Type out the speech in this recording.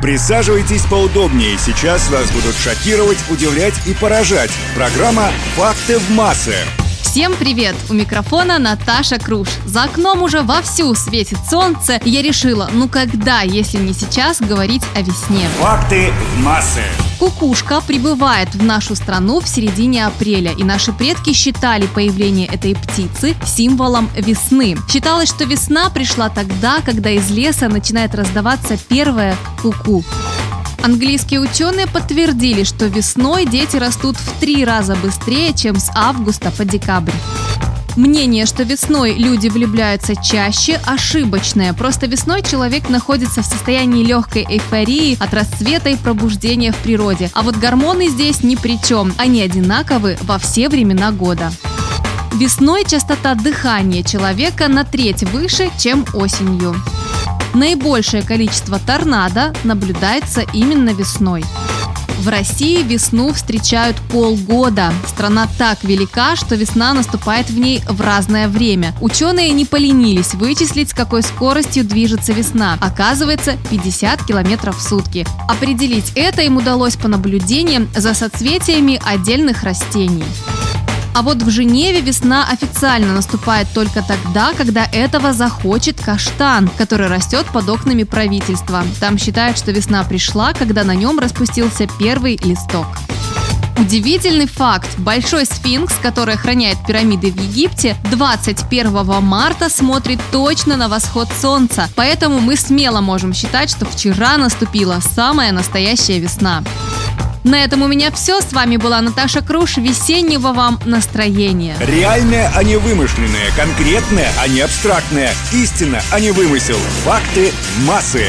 Присаживайтесь поудобнее. Сейчас вас будут шокировать, удивлять и поражать. Программа «Факты в массы». Всем привет! У микрофона Наташа Круш. За окном уже вовсю светит солнце, и я решила, ну когда, если не сейчас, говорить о весне. Факты в массы. Кукушка прибывает в нашу страну в середине апреля, и наши предки считали появление этой птицы символом весны. Считалось, что весна пришла тогда, когда из леса начинает раздаваться первое куку. -ку. Английские ученые подтвердили, что весной дети растут в три раза быстрее, чем с августа по декабрь. Мнение, что весной люди влюбляются чаще, ошибочное. Просто весной человек находится в состоянии легкой эйфории от расцвета и пробуждения в природе. А вот гормоны здесь ни при чем. Они одинаковы во все времена года. Весной частота дыхания человека на треть выше, чем осенью. Наибольшее количество торнадо наблюдается именно весной. В России весну встречают полгода. Страна так велика, что весна наступает в ней в разное время. Ученые не поленились вычислить, с какой скоростью движется весна. Оказывается, 50 км в сутки. Определить это им удалось по наблюдениям за соцветиями отдельных растений. А вот в Женеве весна официально наступает только тогда, когда этого захочет каштан, который растет под окнами правительства. Там считают, что весна пришла, когда на нем распустился первый листок. Удивительный факт. Большой сфинкс, который охраняет пирамиды в Египте, 21 марта смотрит точно на восход солнца. Поэтому мы смело можем считать, что вчера наступила самая настоящая весна. На этом у меня все. С вами была Наташа Круш. Весеннего вам настроения. Реальное, а не вымышленное. Конкретное, а не абстрактное. Истина, а не вымысел. Факты массы.